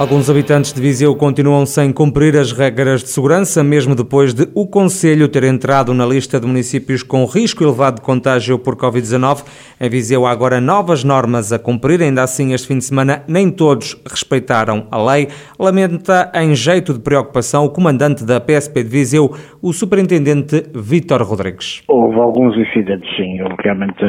Alguns habitantes de Viseu continuam sem cumprir as regras de segurança, mesmo depois de o Conselho ter entrado na lista de municípios com risco elevado de contágio por Covid-19. Em Viseu há agora novas normas a cumprir, ainda assim este fim de semana nem todos respeitaram a lei. Lamenta em jeito de preocupação o comandante da PSP de Viseu, o superintendente Vítor Rodrigues. Houve alguns incidentes, sim, realmente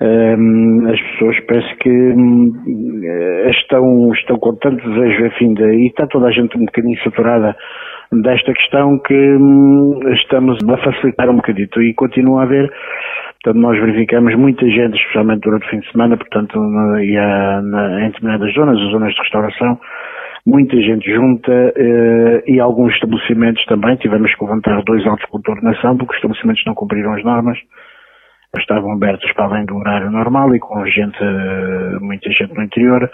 as pessoas parece que um, estão, estão com tanto desejo a fim de, e está toda a gente um bocadinho saturada desta questão que um, estamos a facilitar um bocadito e continua a haver Portanto, nós verificamos muita gente, especialmente durante o fim de semana, portanto, na, e a, na, em determinadas zonas, as zonas de restauração, muita gente junta uh, e alguns estabelecimentos também. Tivemos que levantar dois autos por coordenação porque os estabelecimentos não cumpriram as normas estavam abertos para além do horário normal e com gente, muita gente no interior.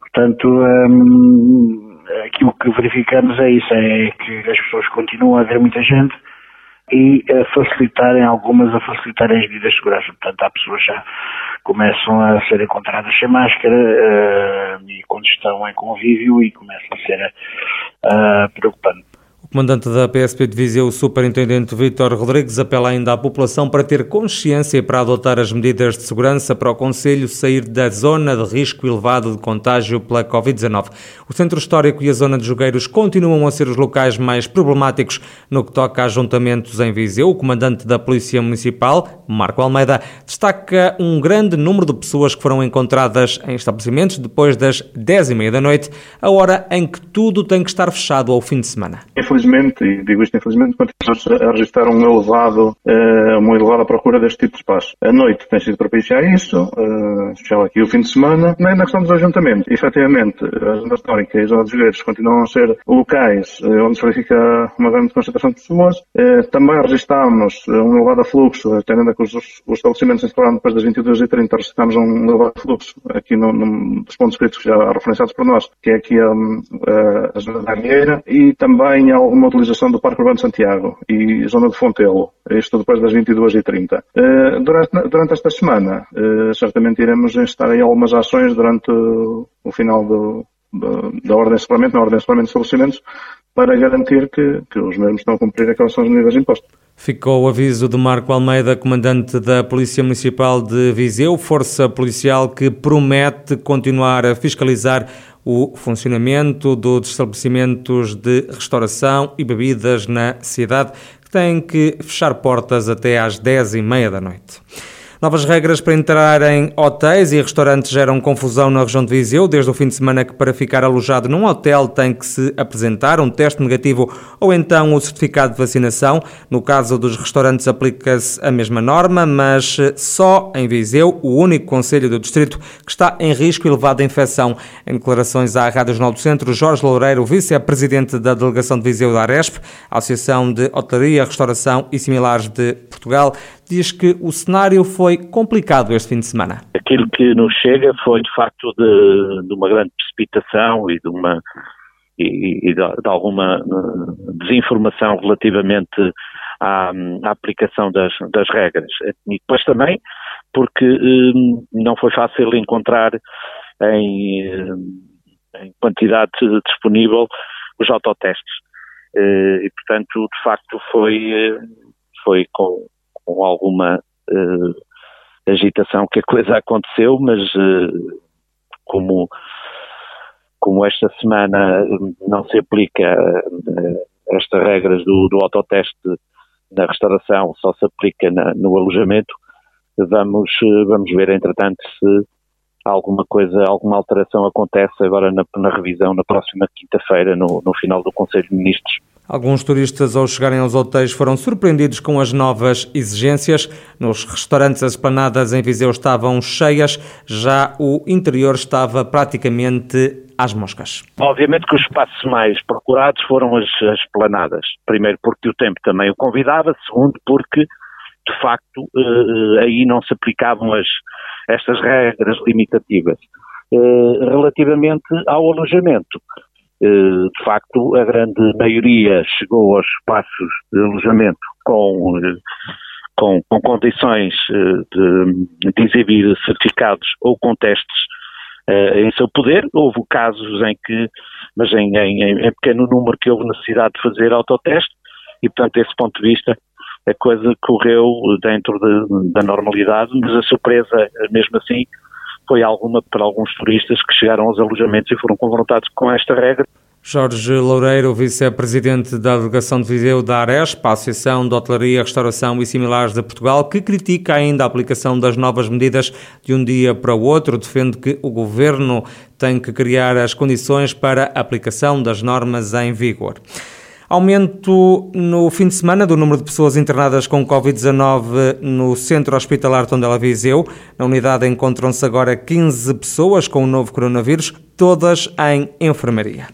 Portanto, um, aquilo que verificamos é isso, é que as pessoas continuam a haver muita gente e a facilitarem, algumas a facilitarem as medidas de segurança. Portanto, há pessoas já começam a ser encontradas sem máscara uh, e quando estão em convívio e começa a ser uh. Comandante da PSP de Viseu, o Superintendente Vítor Rodrigues, apela ainda à população para ter consciência e para adotar as medidas de segurança para o Conselho sair da zona de risco elevado de contágio pela Covid-19. O Centro Histórico e a Zona de Jogueiros continuam a ser os locais mais problemáticos no que toca a ajuntamentos em Viseu. O Comandante da Polícia Municipal, Marco Almeida, destaca um grande número de pessoas que foram encontradas em estabelecimentos depois das 10 e meia da noite, a hora em que tudo tem que estar fechado ao fim de semana infelizmente, e digo isto infelizmente, continuamos a registrar um elevado, uh, uma elevada procura deste tipo de espaço. A noite tem sido propícia a isso, uh, especial aqui o fim de semana. Na questão dos ajuntamentos, efetivamente, a zona histórica e as zonas dos continuam a ser locais uh, onde se verifica uma grande concentração de pessoas. Também registramos um elevado afluxo, tendo conta que os, os estabelecimentos instalados depois das 22h30 registramos um elevado afluxo aqui no, no, dos pontos críticos já referenciados por nós, que é aqui a, a, a zona da Arieira, e também há uma utilização do Parque Urbano de Santiago e zona de Fontelo, isto depois das 22h30. Eh, durante, durante esta semana, eh, certamente iremos instar aí algumas ações durante o final do, da ordem de separamento, na ordem de separamento de estabelecimentos, para garantir que, que os mesmos estão a cumprir aquelas são as medidas impostas. Ficou o aviso de Marco Almeida, comandante da Polícia Municipal de Viseu, força policial que promete continuar a fiscalizar o funcionamento dos estabelecimentos de restauração e bebidas na cidade, que têm que fechar portas até às 10 e meia da noite. Novas regras para entrar em hotéis e restaurantes geram confusão na região de Viseu, desde o fim de semana que para ficar alojado num hotel tem que se apresentar um teste negativo ou então o certificado de vacinação. No caso dos restaurantes aplica-se a mesma norma, mas só em Viseu, o único conselho do distrito que está em risco elevado de infecção. Em declarações à Rádio Jornal do Centro, Jorge Loureiro, vice-presidente da delegação de Viseu da Aresp, Associação de Hotelaria, Restauração e Similares de Portugal, diz que o cenário foi complicado este fim de semana. Aquilo que nos chega foi de facto de, de uma grande precipitação e de uma e, e de, alguma eh, desinformação relativamente à, à aplicação das, das, regras. E depois também porque eh, não foi fácil encontrar em, eh, em quantidade disponível os autotestes. E, portanto, de facto, foi, foi com, com alguma uh, agitação que a coisa aconteceu, mas uh, como, como esta semana não se aplica uh, estas regras do, do autoteste na restauração, só se aplica na, no alojamento, vamos, vamos ver entretanto se alguma coisa, alguma alteração acontece agora na, na revisão na próxima quinta-feira, no, no final do Conselho de Ministros. Alguns turistas, ao chegarem aos hotéis, foram surpreendidos com as novas exigências. Nos restaurantes, as planadas em Viseu estavam cheias, já o interior estava praticamente às moscas. Obviamente que os espaços mais procurados foram as, as planadas. Primeiro porque o tempo também o convidava, segundo porque, de facto, eh, aí não se aplicavam as, estas regras limitativas. Eh, relativamente ao alojamento, eh, de facto, a grande maioria chegou aos espaços de alojamento com, com, com condições de, de, exibir certificados ou com testes em seu poder. Houve casos em que, mas em, em, em pequeno número, que houve necessidade de fazer autoteste e, portanto, desse ponto de vista, a coisa correu dentro de, da normalidade, mas a surpresa, mesmo assim, foi alguma para alguns turistas que chegaram aos alojamentos e foram confrontados com esta regra. Jorge Loureiro, vice-presidente da delegação de Viseu da Arespa, Associação de Hotelaria, Restauração e Similares de Portugal, que critica ainda a aplicação das novas medidas de um dia para o outro, defende que o governo tem que criar as condições para a aplicação das normas em vigor. Aumento no fim de semana do número de pessoas internadas com Covid-19 no centro hospitalar Tondela Viseu. Na unidade encontram-se agora 15 pessoas com o novo coronavírus, todas em enfermaria.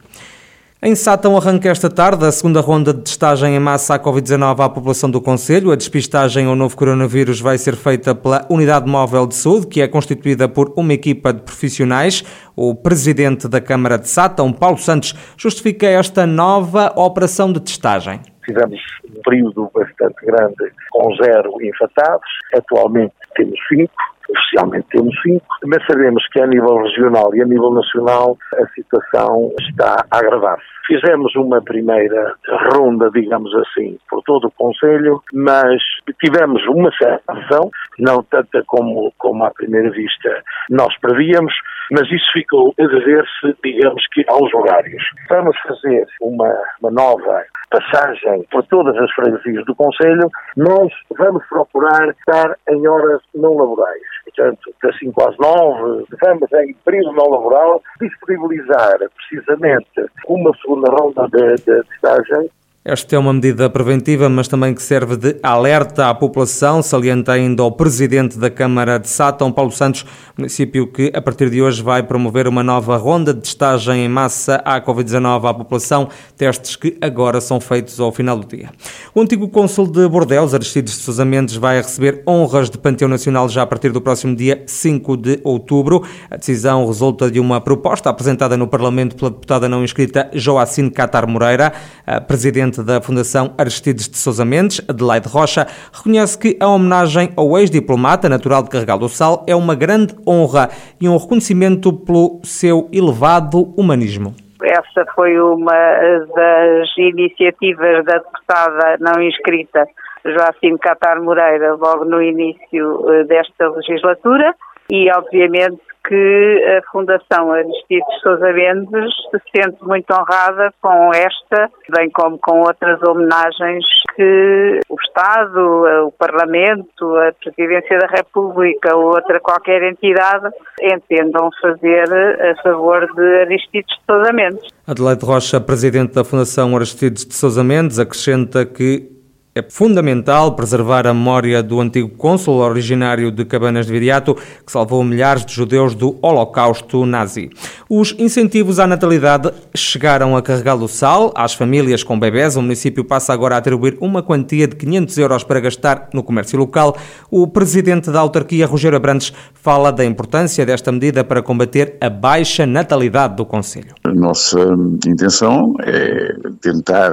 Em Sátão arranca esta tarde a segunda ronda de testagem em massa à Covid-19 à população do Conselho. A despistagem ao novo coronavírus vai ser feita pela Unidade Móvel de Saúde, que é constituída por uma equipa de profissionais. O presidente da Câmara de Sátão, Paulo Santos, justifica esta nova operação de testagem. Fizemos um período bastante grande com zero infectados. Atualmente temos cinco oficialmente temos cinco, mas sabemos que a nível regional e a nível nacional a situação está a agravar-se. Fizemos uma primeira ronda, digamos assim, por todo o Conselho, mas tivemos uma certa ação, não tanta como, como à primeira vista nós prevíamos, mas isso ficou a dever-se, digamos que, aos horários. Vamos fazer uma, uma nova passagem por todas as freguesias do Conselho, nós vamos procurar estar em horas não laborais. Portanto, das 5 às 9, vamos em período não laboral disponibilizar precisamente uma segunda ronda de, de testagem esta é uma medida preventiva, mas também que serve de alerta à população, salienta ainda o presidente da Câmara de Sátão, Paulo Santos, município que a partir de hoje vai promover uma nova ronda de testagem em massa à Covid-19 à população, testes que agora são feitos ao final do dia. O antigo cônsul de Bordeus, Aristides de Sousa Mendes, vai receber honras de Panteão Nacional já a partir do próximo dia 5 de outubro. A decisão resulta de uma proposta apresentada no Parlamento pela deputada não inscrita Joacine Catar Moreira, a presidente presidente da Fundação Aristides de Sousa Mendes, Adelaide Rocha, reconhece que a homenagem ao ex-diplomata natural de Carregal do Sal é uma grande honra e um reconhecimento pelo seu elevado humanismo. Essa foi uma das iniciativas da deputada não inscrita Joacim Catar Moreira logo no início eh, desta legislatura e obviamente que a Fundação Aristides Sousa Mendes se sente muito honrada com esta, bem como com outras homenagens que o Estado, o Parlamento, a Presidência da República ou outra qualquer entidade entendam fazer a favor de Aristides Sousa Mendes. Adelaide Rocha, Presidente da Fundação Aristides de Sousa Mendes, acrescenta que é fundamental preservar a memória do antigo cônsul originário de Cabanas de Viriato, que salvou milhares de judeus do Holocausto nazi. Os incentivos à natalidade chegaram a carregar o sal às famílias com bebés. O município passa agora a atribuir uma quantia de 500 euros para gastar no comércio local. O presidente da autarquia, Rogério Abrantes, fala da importância desta medida para combater a baixa natalidade do Conselho. A nossa intenção é tentar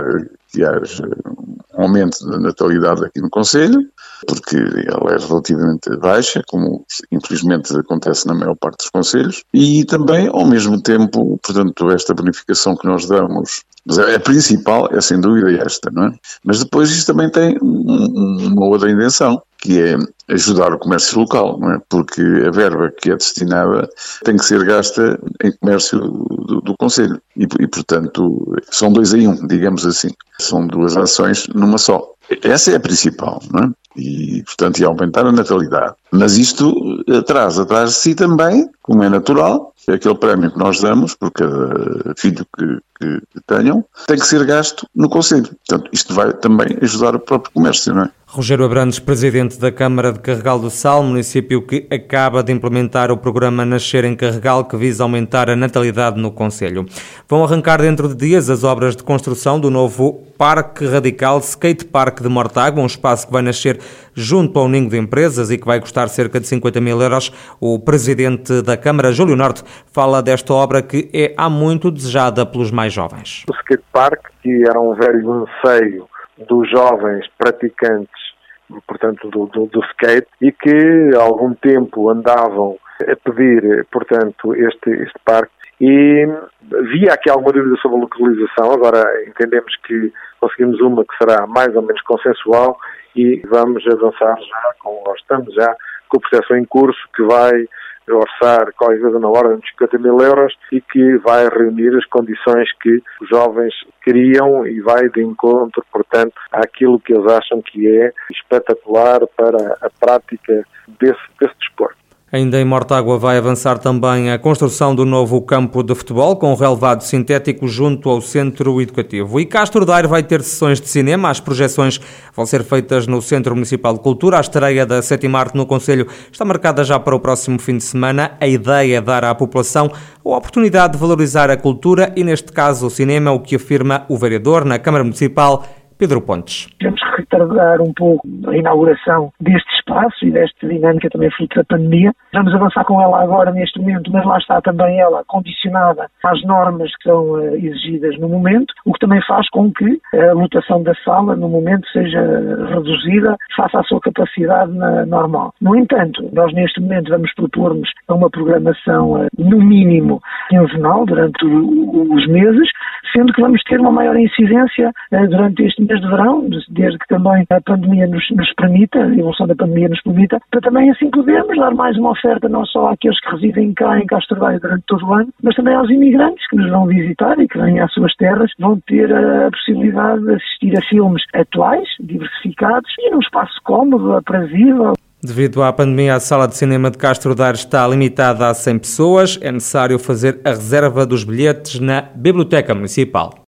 haja um aumento da natalidade aqui no Conselho, porque ela é relativamente baixa, como infelizmente acontece na maior parte dos Conselhos, e também, ao mesmo tempo, portanto, esta bonificação que nós damos, a principal é sem dúvida esta, não é? Mas depois isto também tem uma outra intenção, que é ajudar o comércio local, é? Porque a verba que é destinada tem que ser gasta em comércio do, do Conselho. E, e, portanto, são dois em um, digamos assim. São duas ações numa só. Essa é a principal, não é? E, portanto, ia aumentar a natalidade. Mas isto traz atrás de si também, como é natural, aquele prémio que nós damos por cada filho que, que tenham, tem que ser gasto no Conselho. Portanto, isto vai também ajudar o próprio comércio, não é? Rogério Abrantes, presidente da Câmara de Carregal do Sal, município que acaba de implementar o programa Nascer em Carregal, que visa aumentar a natalidade no Conselho. Vão arrancar dentro de dias as obras de construção do novo Parque Radical Skate Park de Mortágua, um espaço que vai nascer junto ao ninho de empresas e que vai custar cerca de 50 mil euros. O presidente da Câmara, Júlio Norte, fala desta obra que é há muito desejada pelos mais jovens. O Skate Park, que era um velho anseio dos jovens praticantes portanto, do, do, do skate e que há algum tempo andavam a pedir, portanto, este, este parque. E via aqui alguma dúvida sobre a localização, agora entendemos que conseguimos uma que será mais ou menos consensual e vamos avançar já, com, estamos já com o processo em curso que vai orçar qualquer coisa na ordem de 50 mil euros e que vai reunir as condições que os jovens queriam e vai de encontro, portanto, àquilo que eles acham que é espetacular para a prática desse, desse desporto. Ainda em Mortágua vai avançar também a construção do novo campo de futebol com relevado sintético junto ao centro educativo. E Castro Daire vai ter sessões de cinema. As projeções vão ser feitas no Centro Municipal de Cultura. A estreia da sétima arte no Conselho está marcada já para o próximo fim de semana. A ideia é dar à população a oportunidade de valorizar a cultura e, neste caso, o cinema, o que afirma o vereador na Câmara Municipal, Pedro Pontes. Temos que retardar um pouco a inauguração deste espaço e desta dinâmica também fruto da pandemia. Vamos avançar com ela agora neste momento, mas lá está também ela condicionada às normas que são eh, exigidas no momento, o que também faz com que a lotação da sala no momento seja reduzida face à sua capacidade normal. No entanto, nós neste momento vamos propor-nos uma programação eh, no mínimo quinzenal durante os meses, sendo que vamos ter uma maior incidência eh, durante este mês de verão, desde que também a pandemia nos, nos permita, a evolução da pandemia nos permita, para também assim podermos dar mais uma oferta não só àqueles que residem cá em Castro Daire durante todo o ano, mas também aos imigrantes que nos vão visitar e que vêm às suas terras, vão ter a possibilidade de assistir a filmes atuais, diversificados e num espaço cómodo, aprazível. Devido à pandemia, a sala de cinema de Castro Daire está limitada a 100 pessoas. É necessário fazer a reserva dos bilhetes na Biblioteca Municipal.